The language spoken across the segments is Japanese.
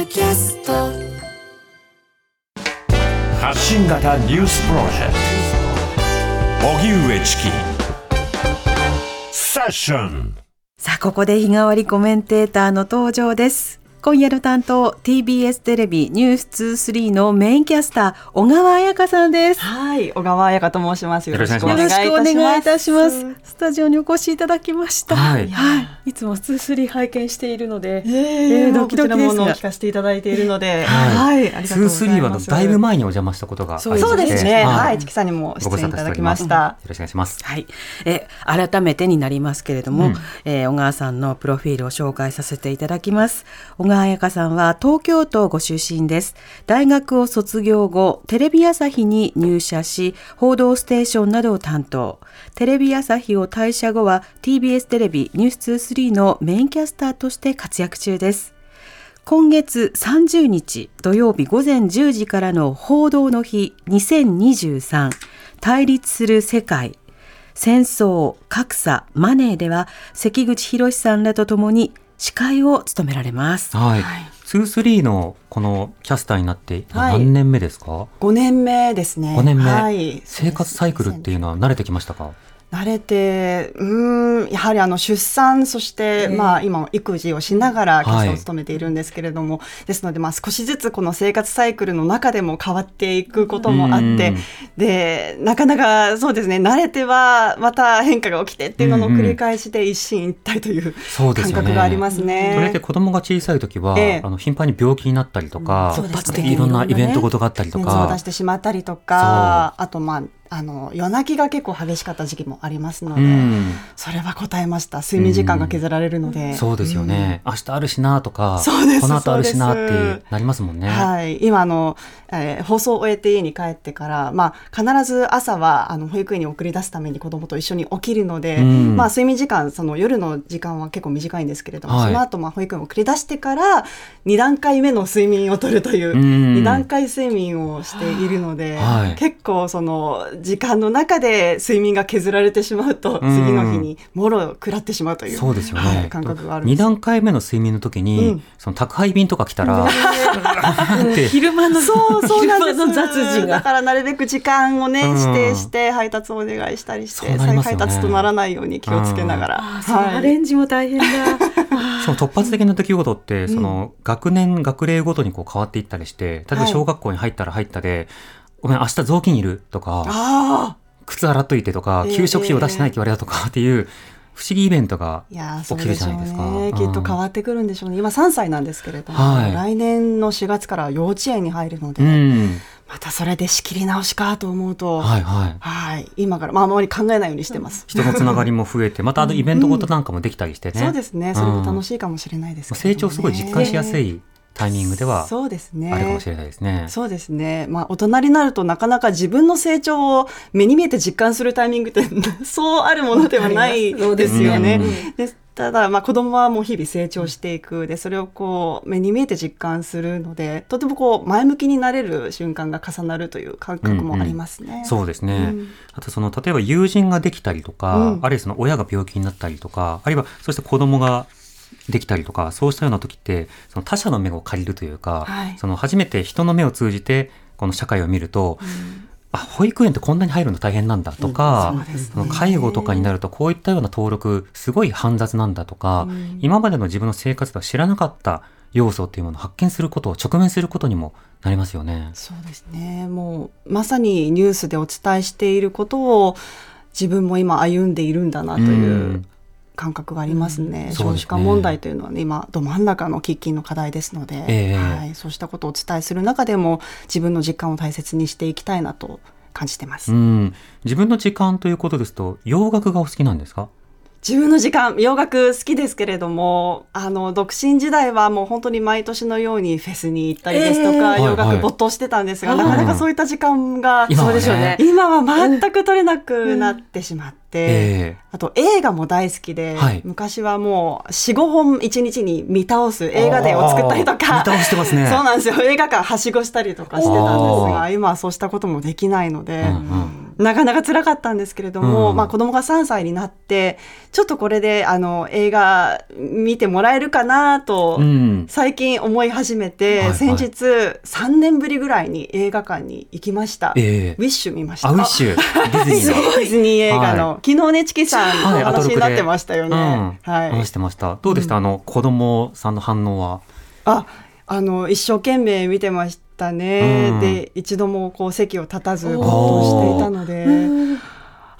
ドキャスト。発信型ニュースプロジェクト。荻上チキ。セッション。さあ、ここで日替わりコメンテーターの登場です。今夜の担当、TBS テレビニュース23のメインキャスター、小川彩香さんです。はい、小川彩香と申します。よろしくお願いいたします。しくお願いいたします。スタジオにお越しいただきました。はいい。いつも23拝見しているので、えー、えードキドキですがこちらものを聞かせていただいているので、はいはい、ありがとうござい2、3はだいぶ前にお邪魔したことがありましてそうですね。はい、ごチキさんにも出演いただきました。ろしくお願いします。はい、え改めてになりますけれども、うんえー小川さんのプロフィールを紹介させていただきます小川彩香さんは東京都ご出身です。大学を卒業後テレビ朝日に入社し報道ステーションなどを担当。テレビ朝日を退社後は TBS テレビニュース23のメインキャスターとして活躍中です。今月30日土曜日午前10時からの報道の日2023対立する世界。戦争、格差、マネーでは関口博さんらとともに司会を務められます。はい。2、3のこのキャスターになってはい何年目ですか、5年目ですね。5年目、はい。生活サイクルっていうのは慣れてきましたか？慣れて、うーん、やはりあの出産、そして、まあ今育児をしながらキャスを務めているんですけれども、ですのでまあ少しずつこの生活サイクルの中でも変わっていくこともあって、で、なかなかそうですね、慣れてはまた変化が起きてっていうのの繰り返しで一進一退という感覚がありますそれでね。子供が小さい時は、ええ。あの頻繁に病気になったりとか、そうですね。いろんなイベントごとがあったりと熱を出かし、てしまったりとか、あとまあ、あの夜泣きが結構激しかった時期もありますので、うん、それは答えました。睡眠時間が削られるので。そうですよね、明日あるしなとか、この後あるしなってなりますもんね。はい、今あの、えー放送を終えて家に帰ってから、まあ、必ず朝はあの保育園に送り出すために子供と一緒に起きるので、うん。まあ、睡眠時間その夜の時間は結構短いんですけれども、はい。その後まあ保育園を送り出してから2段階目の睡眠をとるという、うん。2段階睡眠をしているので、はい。結構その時間の中で睡眠が削られてしまうと、うん。次の日にもろ食らってしまうというそうですよね、はい感覚があるん2です。段階目の睡眠の時に、うん。その宅配便とか来たら、昼間のそうそうなんです。雑事が。だからなるべく時間をね、うん。指定して配達をお願いしたりして、ね。再配達とならないように気をつけながら、あそのアレンジも大変だ。その突発的な出来事って、んその学年学齢ごとにこう変わっていったりして例えばはい。小学校に入ったら入ったで、ごめん明日雑巾いる？とかあ靴洗っといてとか、ええ給食費を出してない？って言われたとかっていう不思議イベントが起きるじゃないですか。ねきっと変わってくるんでしょうね。今3歳なんですけれども、はい。来年の4月から幼稚園に入るので、うん、またそれで仕切り直しかと思うと、はいはい。はい。今から、まあ、あまり考えないようにしてます。人のつながりも増えて、またあのイベントごとなんかもできたりしてね。そうですね。それも楽い。しいかもしれないですけどもね。長すごい実感しやすいタイミングではそうですねあるかもしれないですね。そうですね。まあ、大人になるとなかなか自分の成長を目に見えて実感するタイミングって そうあるものではないですよねうん。でただ、まあ、子供はもう日々成長していく。で、それをこう、目に見えて実感するので、とてもこう、前向きになれる瞬間が重なるという感覚もありますね。そうですね。うんあとその、例えば友人ができたりとか、うんあるいはその親が病気になったりとか、あるいはそして子供ができたりとか、そうしたような時って、その他者の目を借りるというか、はい。その初めて人の目を通じて、この社会を見ると、あ、保育園ってこんなに入るの大変なんだとか、そうですね。その介護とかになるとこういったような登録すごい煩雑なんだとか、うん。今までの自分の生活では知らなかった要素っていうものを発見することを直面することにもなりますよね。そうですね。もう、まさにニュースでお伝えしていることを、自分も今歩んでいるんだなという感覚がありますね。うん少子化問題というのはね、今、ど真ん中の喫緊の課題ですので、ええはい、そうしたことをお伝えする中でも、自分の実感を大切にしていきたいなと感じてます。うん、自分の時間ということですと洋楽がお好きなんですか？自分の時間、洋楽好きですけれども、あの、独身時代はもう本当に毎年のようにフェスに行ったりですとか、ええ洋はいはい。楽没頭してたんですが、はいなかなかそういった時間が、今はね。そうでしょうね。今は全く取れなくなってしまって、えあと映画も大好きで、はい。昔はもう4、5本1日に見倒す映画デーを作ったりとか、見倒してますね。そうなんですよ。映画館はしごしたりとかしてたんですあが、今はそうしたこともできないので、うんうんなかなか辛かったんですけれども、うんまあ子供が3歳になって、ちょっとこれであの映画見てもらえるかなと、うん。最近思い始めて、はいはい先日3年ぶりぐらいに映画館に行きました。ええウィッシュ見ました。あ、ウィッシュ、ディズニーの？ディズニー映画の、は昨日ね、チキさんはいお話になってましたよね。うん。はい。話してました。どうでした、あの、子供さんの反応は？あ、あの、一生懸命見てましたね。うんで、一度もこう席を立たず、ぼーっとしていたので、うん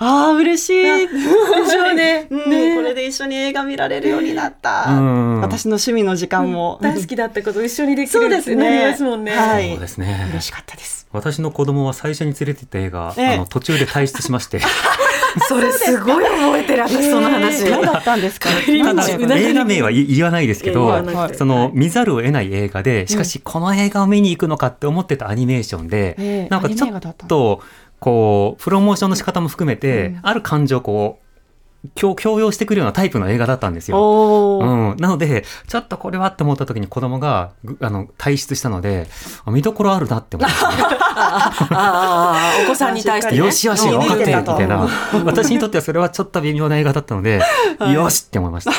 ああ、嬉しい。でしょうねうんねこれで一緒に映画見られるようになった。うん私の趣味の時間も。大好きだったこと一緒にできそうるってなりですね。ますもんね。はい。そうですね。嬉しかったです。私の子供は最初に連れてった映画、ええあの途中で退出しまして、それすごい覚えてる私その話。何だったんですか？ただ映画名は言言わないですけど、その見ざるを得ない映画で、しかしこの映画を見に行くのかって思ってたアニメーションで、ええなんかちょっとこうプロモーションの仕方も含めて、ある感情をこう強強要してくるようなタイプの映画だったんですよ。うん、なので、ちょっとこれはって思った時に子供が、ぐあの、退出したので、あ見どころあるなって思って、ああお子さんに対してね。よしよし、うん分かってるみたいな。私にとってはそれはちょっと微妙な映画だったので、よしって思いました。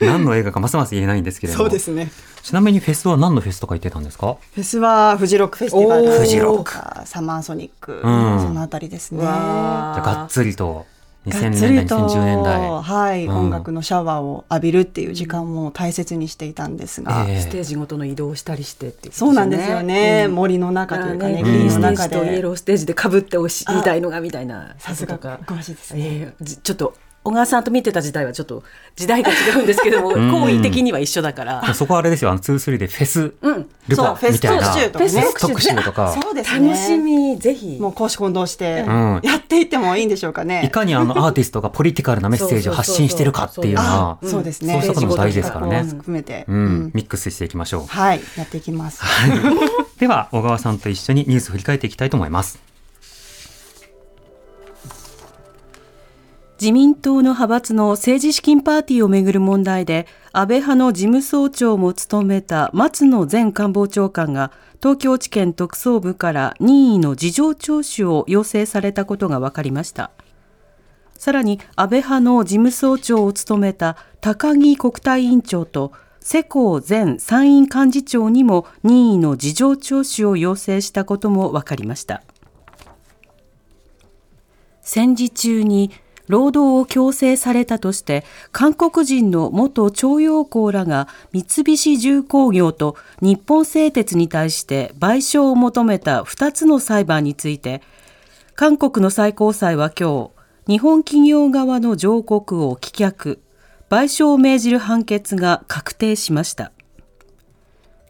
何の映画かますます言えないんですけれども。そうですね。ちなみにフェスは何のフェスとか言ってたんですか？フェスはフジロックフェスティバルフジロックサマーソニック、んそのあたりですね。わじゃあがっつりと、2000がっつ年代、りと2010年代。はい、うん。音楽のシャワーを浴びるっていう時間も大切にしていたんですが、ええ。ステージごとの移動をしたりしてっていそうなんですよね、うん。森の中というかね、ねグリの中で。イエローステージで被っておしあみたいのがみたいなさすが。とか詳しい。ですね。ええじちょっと小川さんと見てた時代はちょっと時代が違うんですけどもん。行為的には一緒だから。そこはあれですよ、あの、2-3でフェス、うん。ルパそうフェスみたいな、フェス特集。とか、そうですね。楽しみぜひ。もう公私混同してん。やっていってもいいんでしょうかいね。かにあのアーティストがポリティカルなメッセージを発信してるかっていうのはあ、そうですね。そうしたことも大事ですからね。含めて、うん。うん。ミックスしていきましょう。はい、やっていきます。では、小川さんと一緒にニュースを振り返っていきたいと思います。自民党の派閥の政治資金パーティーをめぐる問題で安倍派の事務総長も務めた松野前官房長官が東京地検特捜部から任意の事情聴取を要請されたことが分かりました。さらに安倍派の事務総長を務めた高木国対委員長と世耕前参院幹事長にも任意の事情聴取を要請したことも分かりました。戦時中に労働を強制されたとして韓国人の元徴用工らが三菱重工業と日本製鉄に対して賠償を求めた2つの裁判について韓国の最高裁は今日日本企業側の上告を棄却賠償を命じる判決が確定しました。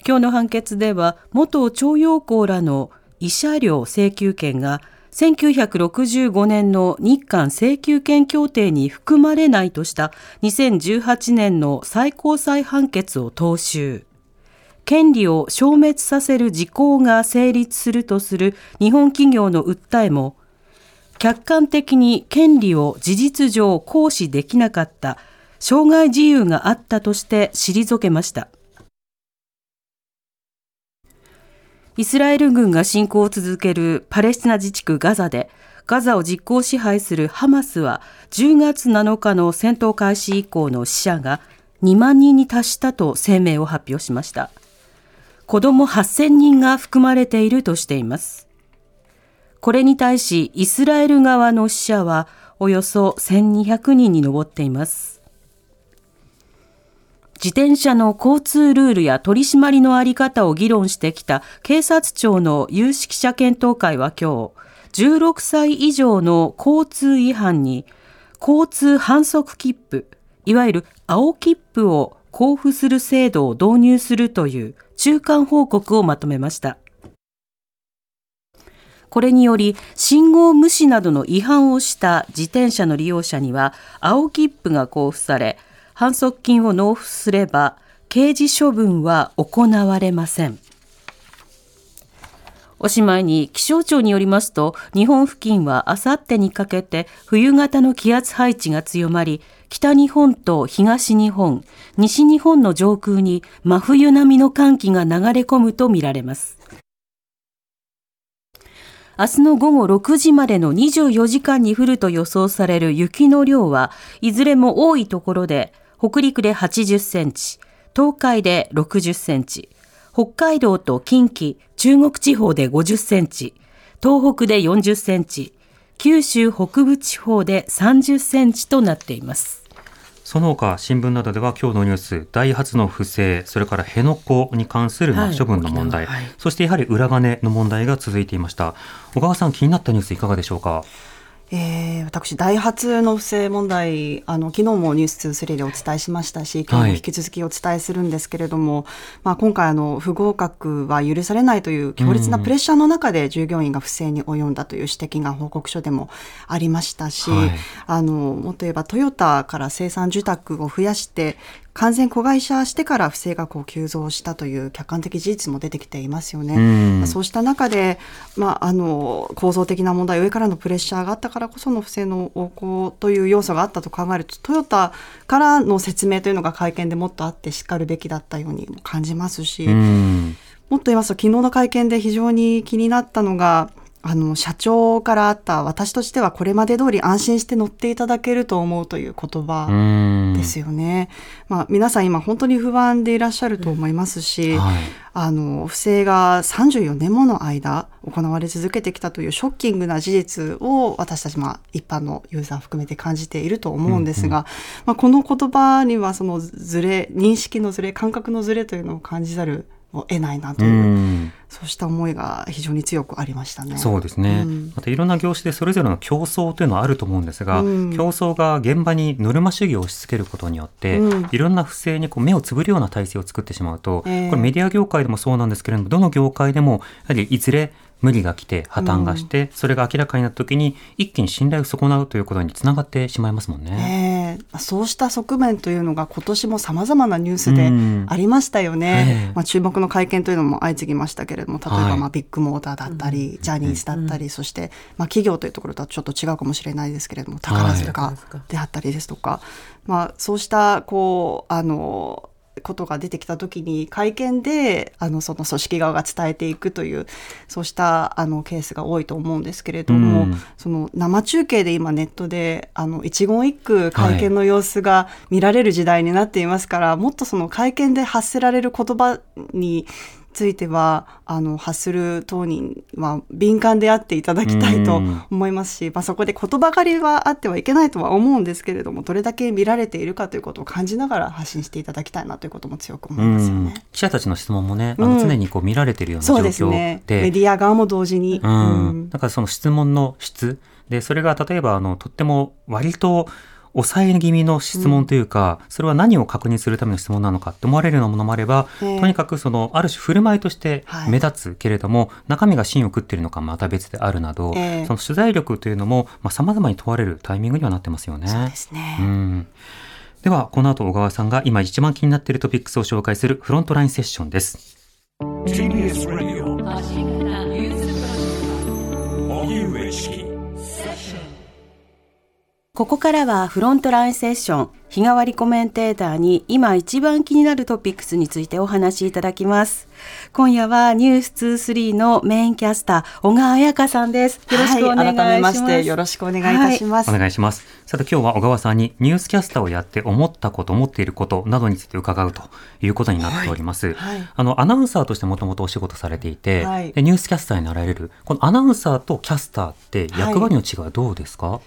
今日の判決では元徴用工らの慰謝料請求権が1965年の日韓請求権協定に含まれないとした2018年の最高裁判決を踏襲。権利を消滅させる事項が成立するとする日本企業の訴えも、客観的に権利を事実上行使できなかった障害自由があったとして退けました。イスラエル軍が侵攻を続けるパレスチナ自治区ガザで、ガザを実効支配するハマスは、10月7日の戦闘開始以降の死者が2万人に達したと声明を発表しました。子供8000人が含まれているとしています。これに対し、イスラエル側の死者はおよそ1200人に上っています。自転車の交通ルールや取り締まりのあり方を議論してきた警察庁の有識者検討会は今日、16歳以上の交通違反に交通反則切符、いわゆる青切符を交付する制度を導入するという中間報告をまとめました。これにより、信号無視などの違反をした自転車の利用者には、青切符が交付され、反則金を納付すれば、刑事処分は行われません。おしまいに気象庁によりますと、日本付近はあさってにかけて冬型の気圧配置が強まり、北日本と東日本、西日本の上空に真冬並みの寒気が流れ込むとみられます。明日の午後6時までの24時間に降ると予想される雪の量はいずれも多いところで北陸で80センチ、東海で60センチ、北海道と近畿、中国地方で50センチ、東北で40センチ、九州北部地方で30センチとなっています。その他新聞などでは今日のニュースダイハツの不正それから辺野古に関する処分の問題、沖縄はい。そしてやはり裏金の問題が続いていました。小川さん気になったニュースいかがでしょうか？えー私、ダイハツの不正問題、あの昨日もニュース2 3でお伝えしましたし、今日も引き続きお伝えするんですけれども、まあ、今回あの、不合格は許されないという強烈なプレッシャーの中で従業員が不正に及ん。だという指摘が報告書でもありましたし、はいあのもっと言えばトヨタから生産受託を増やして、完全子会社してから不正がこう急増したという客観的事実も出てきていますよね。そうした中で、まあ、あの構造的な問題上からのプレッシャーがあったからこその不正の横行という要素があったと考えるとトヨタからの説明というのが会見でもっとあってしかるべきだったようにも感じますし、うんもっと言いますと昨日の会見で非常に気になったのがあの社長からあった私としてはこれまで通り安心して乗っていただけると思うという言葉うん。ですよね。まあ、皆さん今本当に不安でいらっしゃると思いますし、はい。あの不正が34年もの間行われ続けてきたというショッキングな事実を私たちまあ一般のユーザー含めて感じていると思うんですが、まあ、この言葉にはそのズレ認識のズレ感覚のズレというのを感じざるを得ないなとういう、ん。そうした思いが非常に強くありましたね。そうですね、うん。またいろんな業種でそれぞれの競争というのはあると思うんですが、うん。競争が現場にノルマ主義を押し付けることによって、うん。いろんな不正にこう目をつぶるような体制を作ってしまうと、ええ。これメディア業界でもそうなんですけれどもどの業界でもやはりいずれ無理が来て破綻がして、それが明らかになった時に一気に信頼を損なうということにつながってしまいますもんね。ねえ。まあそうした側面というのが今年もさまざまなニュースでうん。ありましたよね。ええ。まあ、注目の会見というのも相次ぎましたけれども例えばはいまあビッグモーターだったり、ジャニーズだったり、そしてまあ企業というところとはちょっと違うかもしれないですけれども宝塚であったりですとか、まあ、そうしたこうあのことが出てきた時に会見であのその組織側が伝えていくというそうしたあのケースが多いと思うんですけれども、うん。その生中継で今ネットであの一言一句会見の様子が見られる時代になっていますから、もっとその会見で発せられる言葉についてはあの発する当人は敏感であっていただきたいとうん。思いますし、まあ、そこで言葉狩りはあってはいけないとは思うんですけれどもどれだけ見られているかということを感じながら発信していただきたいなということも強く思いますようん。ね。記者たちの質問もね、あうん。の常にこう見られているような状そうです況ね。で、メディア側も同時に、うん。うん。だからその質問の質。でそれが例えばあのとっても割と抑え気味の質問というか、それは何を確認するための質問なのかって思われるようなものもあれば、ええ。とにかくそのある種振る舞いとしてはい。目立つけれども、中身が芯を食っているのかまた別であるなど、ええ。その取材力というのもまあ様々に問われるタイミングにはなってますよね。そうですね、うん。ではこの後小川さんが今一番気になっているトピックスを紹介するフロントラインセッションです。TBS Radio 荻上チキここからはフロントラインセッション日替わりコメンテーターに今一番気になるトピックスについてお話しいただきます。今夜はニュース23のメインキャスター小川彩香さんです。よろしくお願いします。はい、改めましてよろしくお願いいたします。お願いします。さて今日は小川さんにニュースキャスターをやって思ったこと、思っていることなどについて伺うということになっております。はいあの、アナウンサーとしてもともとお仕事されていて、はいでニュースキャスターになられる、このアナウンサーとキャスターって役割の違いはどうですか、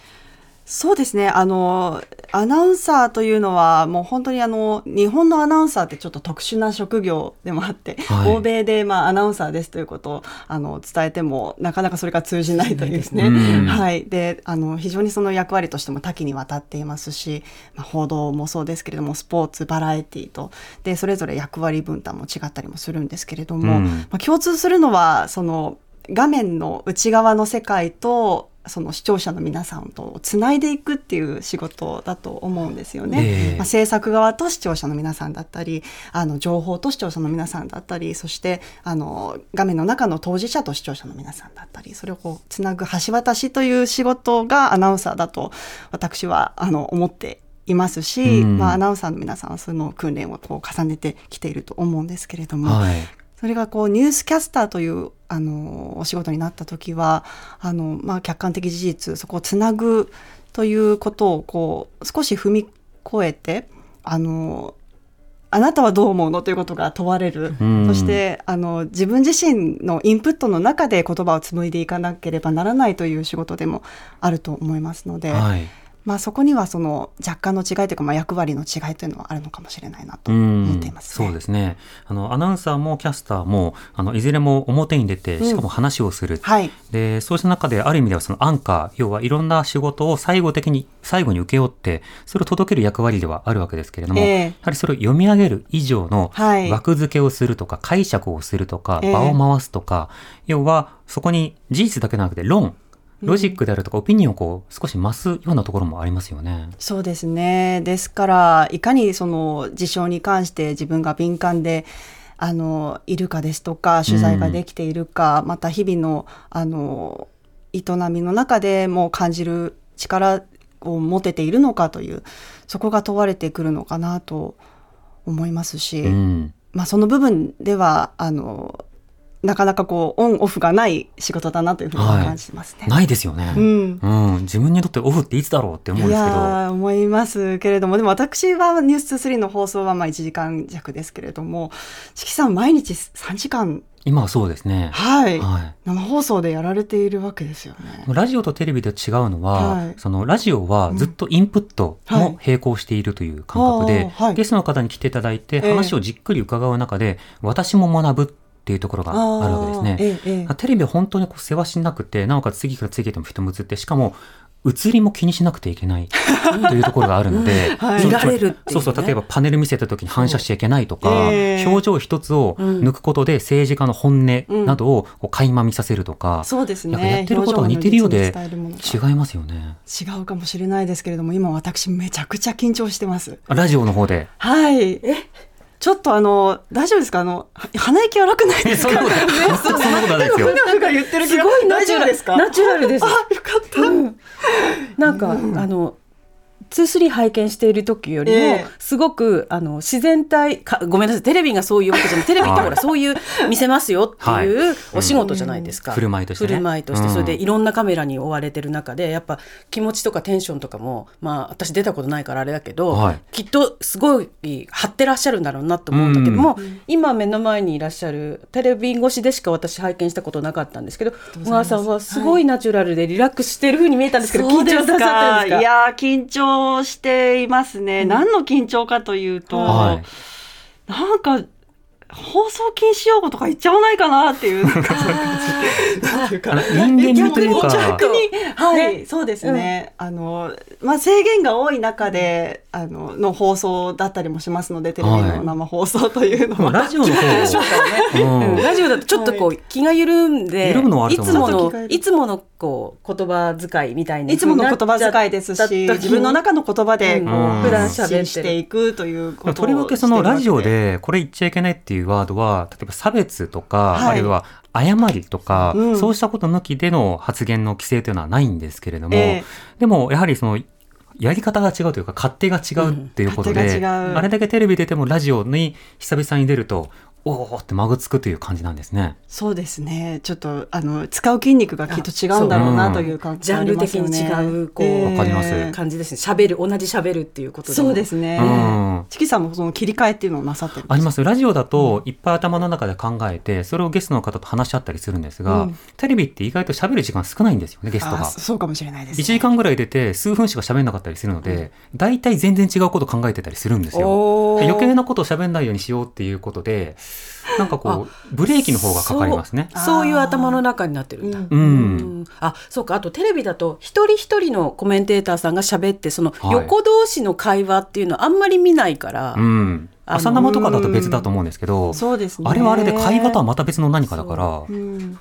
そうですね。あの、アナウンサーというのは、もう本当にあの、日本のアナウンサーってちょっと特殊な職業でもあって、はい欧米でまあアナウンサーですということを、あの、伝えても、なかなかそれが通じないというですね。うんはい。で、あの、非常にその役割としても多岐にわたっていますし、まあ、報道もそうですけれども、スポーツ、バラエティと、で、それぞれ役割分担も違ったりもするんですけれども、うんまあ、共通するのは、その、画面の内側の世界とその視聴者の皆さんとつないでいくっていう仕事だと思うんですよね。ええまあ、制作側と視聴者の皆さんだったりあの情報と視聴者の皆さんだったりそしてあの画面の中の当事者と視聴者の皆さんだったりそれをこうつなぐ橋渡しという仕事がアナウンサーだと私はあの思っていますし、うんまあ、アナウンサーの皆さんはその訓練をこう重ねてきていると思うんですけれども、はい。それがこうニュースキャスターというあのお仕事になった時はあの、まあ、客観的事実そこをつなぐということをこう少し踏み越えてあのあなたはどう思うのということが問われる、うんそしてあの自分自身のインプットの中で言葉を紡いでいかなければならないという仕事でもあると思いますので、はい。まあ、そこにはその若干の違いというか、まあ、役割の違いというのはあるのかもしれないなとうん思っています、ね。そうですね。あの、アナウンサーもキャスターも、あの、いずれも表に出て、しかも話をする。はい。で、そうした中で、ある意味ではそのアンカー、要はいろんな仕事を最後的に、最後に請け負って、それを届ける役割ではあるわけですけれども、ええ。やはりそれを読み上げる以上のはい。枠付けをするとか、解釈をするとか、ええ。場を回すとか、要はそこに事実だけでなくて論、ロジックであるとか、オピニオンをこう少し増すようなところもありますよね。そうですねですからいかにその事象に関して自分が敏感であのいるかですとか取材ができているか、また日々のあの営みの中でも感じる力を持てているのかというそこが問われてくるのかなと思いますし、うん。まあ、その部分ではあのなかなかこうオンオフがない仕事だなというふうにはい感じますね。ないですよね。うんうん。自分にとってオフっていつだろうって思うんいですけど。思いますけれどもでも私は「ニュース2 3の放送はまあ1時間弱ですけれども四季さん毎日3時間今はそうですね。はい、はい。生放送でやられているわけですよね。ラジオとテレビで違うのは、はいそのラジオはずっとインプットも並行しているという感覚で、はいあーはいゲストの方に来ていただいてええ話をじっくり伺う中で、私も学ぶっていうところがあるわけですね。ええええ。テレビは本当にこう世話しなくて、なおかつ次から次へとも人も映って、しかも、映りも気にしなくてはいけないというところがあるので、はい。そう見られるっていうね。そうそう、例えばパネル見せた時に反射しちゃいけないとか、ええ。表情一つを抜くことで政治家の本音などをこう垣間見させるとか、そうですね。やってることが似てるようで違いますよね。違うかもしれないですけれども今私めちゃくちゃ緊張してます。ラジオの方で。はい。え？ちょっとあの大丈夫ですか？あのは鼻息荒くないですか？そんなこと、なことないですよ。なんか言ってる気がすごいナ大チュラルですか？ナチュラルですあよかった。なんか、あの23拝見している時よりも、ええ。すごくあの自然体かごめんなさいテレビがそういうわけじゃない。テレビってほらそういう見せますよっていうお仕事じゃないですか、うん。振る舞いとしてね。振る舞いとして、うんそれでいろんなカメラに追われてる中でやっぱ気持ちとかテンションとかもまあ私出たことないからあれだけど、はい。きっとすごい張ってらっしゃるんだろうなと思うんだけども、今目の前にいらっしゃるテレビ越しでしか私拝見したことなかったんですけど小川さんはすごいナチュラルでリラックスしているふうに見えたんですけど、緊張なさってるんですか？いやー緊張していますね、何の緊張かというと、はい。なんか放送禁止用語とか言っちゃわないかなっていう。人間味というか逆にはい、そうですね、あのまあ制限が多い中であのの放送だったりもしますのでテレビの生放送というのは、ラジオの方でしょうからね、ラジオだとちょっとこう、気が緩んでいつものい。つものこう言葉遣いみたいにいつもの言葉遣いですし自分の中の言葉でこう、うん。普段喋っていくということをとりわけそのラジオでこれ言っちゃいけないっていうワードは、例えば差別とか、はい。あるいは誤りとか、うん。そうしたこと抜きでの発言の規制というのはないんですけれども、ええ。でもやはりその、やり方が違うというか、勝手が違うっていうことで、う。んあれだけテレビ出てもラジオに久々に出ると、おおってまぐつくという感じなんですね。そうですね。ちょっとあの使う筋肉がきっと違うんだろうなという感じジャンル的に違うこうわかります。感じですね。喋る同じ喋るっていうことでそうですね。うん。チキさんもその切り替えっていうのをなさってあります。ラジオだと、いっぱい頭の中で考えて、それをゲストの方と話し合ったりするんですが、うん。テレビって意外と喋る時間少ないんですよね、ゲストあが。そうかもしれないです、1時間ぐらい出て数分しか喋んなかったりするので、大体全然違うこと考えてたりするんですよ。余計なことを喋んないようにしようっていうことで、なんかこう、ブレーキの方がかかりますね。そうそういう頭の中になってるんだ、うんうん。うん。あそうか。あとテレビだと一人一人のコメンテーターさんが喋ってそのはい。横同士の会話っていうのはあんまり見ないから、うん。あの朝生とかだと別だと思うんですけど、そうですね。あれはあれで会話とはまた別の何かだから、うん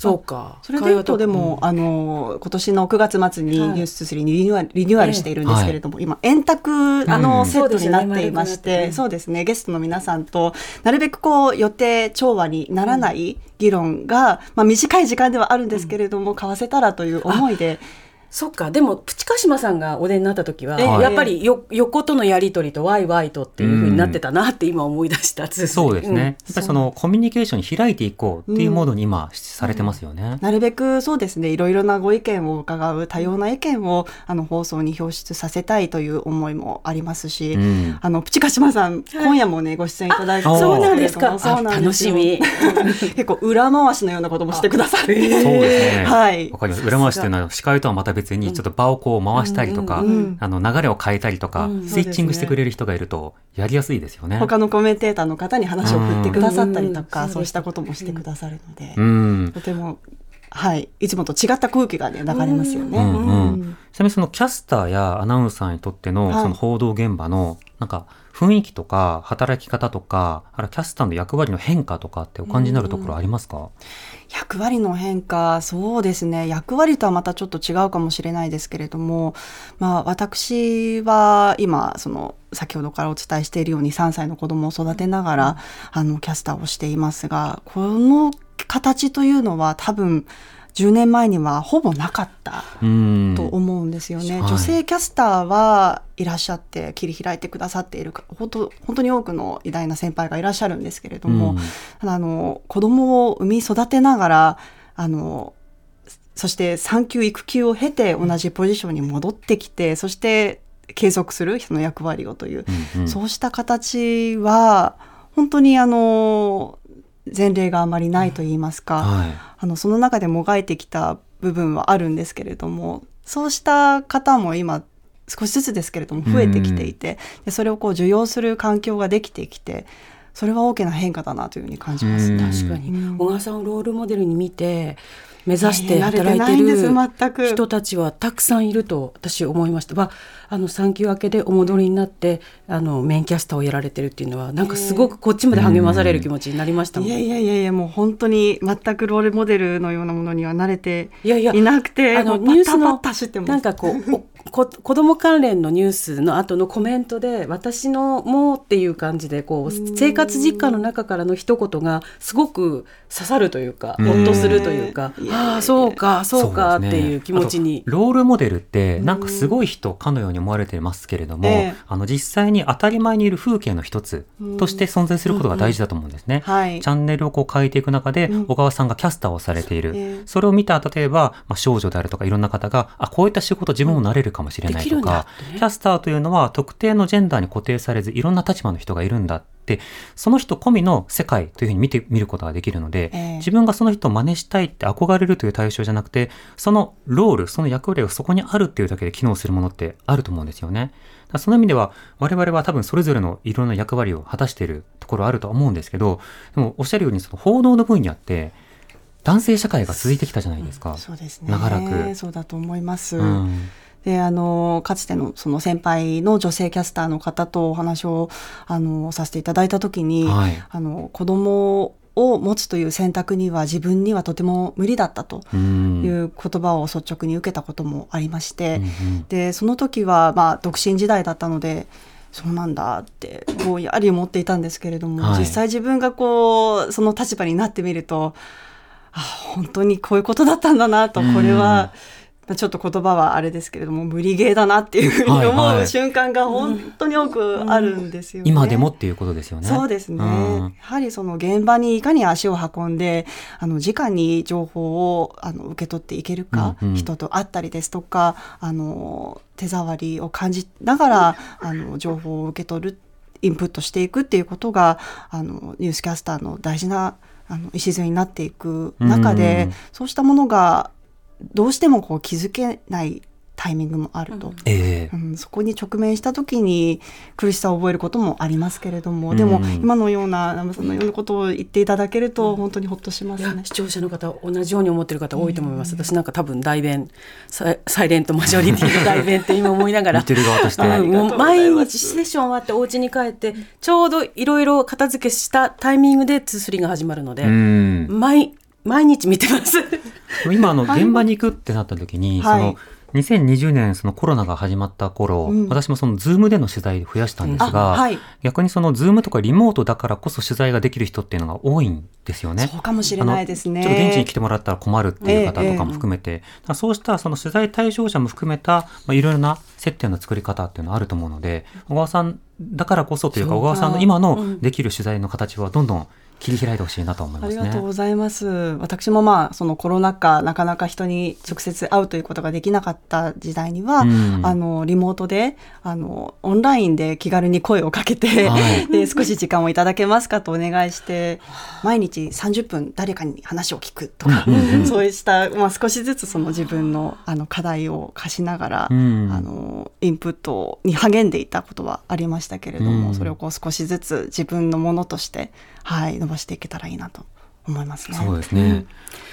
そうか。それでいうとでも、あの今年の9月末にはい「ニュース3にリニューアルリニューアルしているんですけれども、今円卓あの、うんセットになっていましそうですよね。てそうですね。ゲストの皆さんとなるべくこう予定調和にならない議論が、まあ、短い時間ではあるんですけれども、交わせたらという思いで。そっか。でもプチカシマさんがお出になった時は、ええ。やっぱりよ横とのやり取りとワイワイとっていうふうになってたなって今思い出した、そうですね。やっぱりそのコミュニケーションに開いていこうっていうモードに今、されてますよね。なるべくそうですね。いろいろなご意見を伺う多様な意見をあの放送に表出させたいという思いもありますし、うん。あのプチカシマさん、今夜もねご出演いただいてあそうなんですか。そうなん楽し 結構裏回しのようなこともしてくださって、そうですね。はい。わかります。裏回しっていうのは司会とはまた別にちょっと場をこう回したりとか、あの流れを変えたりとか、うん。スイッチングしてくれる人がいるとやりやすいですよね。他のコメンテーターの方に話を振ってくださったりとか、うん。そうしたこともしてくださるので、うん。とても、はい、いつもと違った空気がね流れますよね。うんうん。うん。ちなみにそのキャスターやアナウンサーにとってのはい。その報道現場のなんか雰囲気とか働き方とか、あらキャスターの役割の変化とかってお感じになるところありますか？役割の変化そうですね。役割とはまたちょっと違うかもしれないですけれども、まあ、私は今その先ほどからお伝えしているように3歳の子供を育てながら、あのキャスターをしていますがこの形というのは多分10年前にはほぼなかったうん。と思うんですよね、はい。女性キャスターはいらっしゃって切り開いてくださっているか本当本当に多くの偉大な先輩がいらっしゃるんですけれども、うん。あの子供を産み育てながらあのそして産休育休を経て同じポジションに戻ってきてそして継続するその役割をという、うんうん。そうした形は本当にあの前例があまりないと言いますか、はい。あのその中でもがいてきた部分はあるんですけれどもそうした方も今少しずつですけれども増えてきていて、でそれをこう受容する環境ができてきてそれは大きな変化だなというふうに感じますうんね。確かに、うん小川さんをロールモデルに見て目指していやいや働いてる全く。人たちはたくさんいると私思いました。まあ、あの産休明けでお戻りになってあのメインキャスターをやられてるっていうのはなんかすごくこっちまで励まされる気持ちになりましたもん。いやいやいやいやもう本当に全くロールモデルのようなものには慣れていやいや。いなくてあのニュースのなんかこうおこ子供関連のニュースの後のコメントで私のもうっていう感じでこう生活実感の中からの一言がすごく刺さるというかうん。ほっとするというかああそうかそうかっていう気持ちに。あとロールモデルってなんかすごい人かのように思われてますけれども、ええ。あの実際に当たり前にいる風景の一つとして存在することが大事だと思うんですね。はい。チャンネルをこう変えていく中で、うん。小川さんがキャスターをされている。ええそれを見た、例えば、まあ、少女であるとかいろんな方が、あ、こういった仕事自分もなれるかもしれないとかねキャスターというのは特定のジェンダーに固定されず、いろんな立場の人がいるんだって、その人込みの世界というふうに見てみることができるので、ええ自分がその人を真似したいって憧れるという対象じゃなくて、そのロール、その役割がそこにあるっていうだけで機能するものってあると思うんですよね。その意味では、我々は多分それぞれのいろんな役割を果たしているところあるとは思うんですけど、でもおっしゃるようにその報道の分野って、男性社会が続いてきたじゃないですか。そうですね長らく。そうだと思います。うんであのかつてのその先輩の女性キャスターの方とお話をあのさせていただいた時に、はい。あの子供を持つという選択には自分にはとても無理だったとうん。いう言葉を率直に受けたこともありまして、うんうん。でその時はまあ独身時代だったのでそうなんだってぼんやり思っていたんですけれども、はい。実際自分がこうその立場になってみるとあ本当にこういうことだったんだなとこれは、ちょっと言葉はあれですけれども無理ゲーだなっていうふうにはい思はい。う瞬間が本当に多くあるんですよね。今でもっていうことですよね。そうですね、うん。やはりその現場にいかに足を運んであの直に情報をあの受け取っていけるか、うんうん。人と会ったりですとかあの手触りを感じながらあの情報を受け取るインプットしていくっていうことがあのニュースキャスターの大事なあの礎になっていく中で、うん。そうしたものがどうしてもこう気づけないタイミングもあると。ええ。うん、そこに直面した時に苦しさを覚えることもありますけれども、でもうん今のような南部さんのようなことを言っていただけると本当にほっとしますね。視聴者の方同じように思ってる方多いと思います、私なんか多分代弁サイレントマジョリティの代弁って今思いながら。見てる側として。うんもうありがとうござい毎日セッション終わってお家に帰ってちょうどいろいろ片付けしたタイミングで2-3が始まるので、うん。毎毎日見てます。今あの現場に行くってなった時に、はい。その2020年そのコロナが始まった頃、うん。私もそのズームでの取材増やしたんですが、あはい。逆にそのズームとかリモートだからこそ取材ができる人っていうのが多いんですよね。そうかもしれないですね。ちょっと現地に来てもらったら困るっていう方とかも含めて、だからそうしたその取材対象者も含めた、まあ、いろいろな接点の作り方っていうのはあると思うので、小川さんだからこそというか、小川さんの今うのん。できる取材の形はどんどん切り開いてほしいなと思いますね。ありがとうございます。私もまあそのコロナ禍なかなか人に直接会うということができなかった時代には、うん。あのリモートであのオンラインで気軽に声をかけて、はい。で少し時間をいただけますかとお願いして毎日30分誰かに話を聞くとか、そうしたまあ少しずつその自分のあの課題を課しながら、うん。あのインプットに励んでいたことはありましたけれども、うん。それをこう少しずつ自分のものとしてはい伸ばしていけたらいいなと思いますね。そうですね。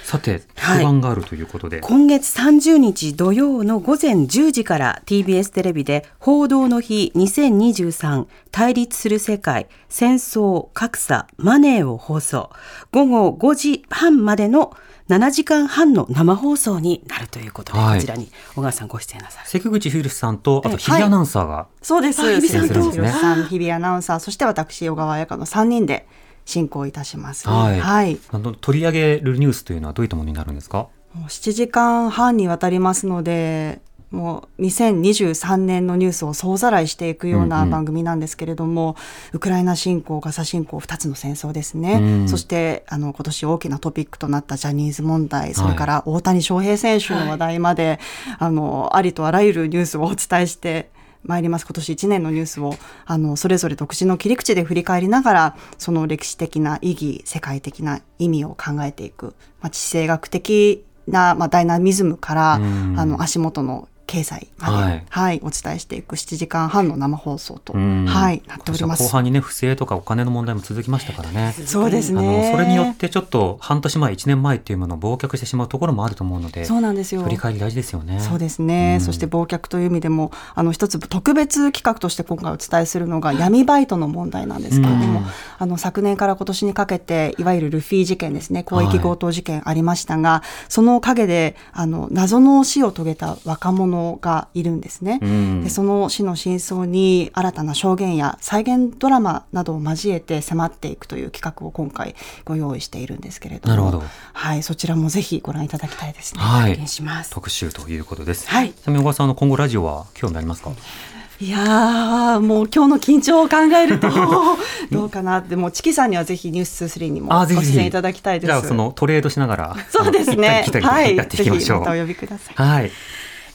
さて、はい。特番があるということで、今月30日土曜の午前10時から TBS テレビで報道の日2023対立する世界戦争格差マネーを放送。午後5時半までの7時間半の生放送になるということで、はい。こちらに小川さんご出演なさる。関口宏さんと、あとえ日比アナウンサーが、そうです。あ日比さんと。日比アナウンサー、そして私、小川彩香の3人で進行いたします。はいはい。あの取り上げるニュースというのはどういったものになるんですか？もう7時間半にわたりますので、もう2023年のニュースを総ざらいしていくよううんうなん番組なんですけれども、ウクライナ侵攻、ガザ侵攻、2つの戦争ですね。うんそして、あの、今年大きなトピックとなったジャニーズ問題、それから大谷翔平選手の話題まで、あの、ありとあらゆるニュースをお伝えして、参ります。今年1年のニュースをあのそれぞれ独自の切り口で振り返りながらその歴史的な意義世界的な意味を考えていく、まあ、地政学的な、まあ、ダイナミズムからうん。あの足元の経済まで、ははいいお伝えしていく7時間半の生放送と、うん。はい、なっております。後。半にね不正とかお金の問題も続きましたからね。そうですあのねそれによってちょっと半年前1年前っていうものを忘却してしまうところもあると思うのでそうなんですよ。振り返り大事ですよね。そうですね、うん。そして忘却という意味でもあの一つ特別企画として今回お伝えするのが闇バイトの問題なんですけれども、うん。あの昨年から今年にかけていわゆるルフィ事件ですね広域強盗事件ありましたが、その陰であの謎の死を遂げた若者がいるんですね。うんでその死の真相に新たな証言や再現ドラマなどを交えて迫っていくという企画を今回ご用意しているんですけれどもなるほどはい、そちらもぜひご覧いただきたいですね。はい。特集ということです。はいちなみに小川さんあの今後ラジオは興味ありますか？いやーもう今日の緊張を考えると どうかなってもうチキさんにはぜひ「ニュース2 3にもご出演いただきたいですじゃあそのトレードしながらそうですねはいりやっていきましょう。ぜひまたお呼びくださいはい。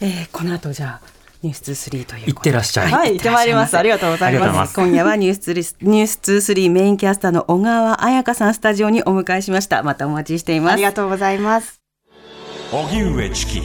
えーこの後じゃあニュース2 3ということで。いってらっしゃい。はい行ってまいります。ありがとうございまます。す今夜はニュース2ニュース2 3メインキャスターの小川彩香さんスタジオにお迎えしました。またお待ちしています。ありがとうございます。荻上チキ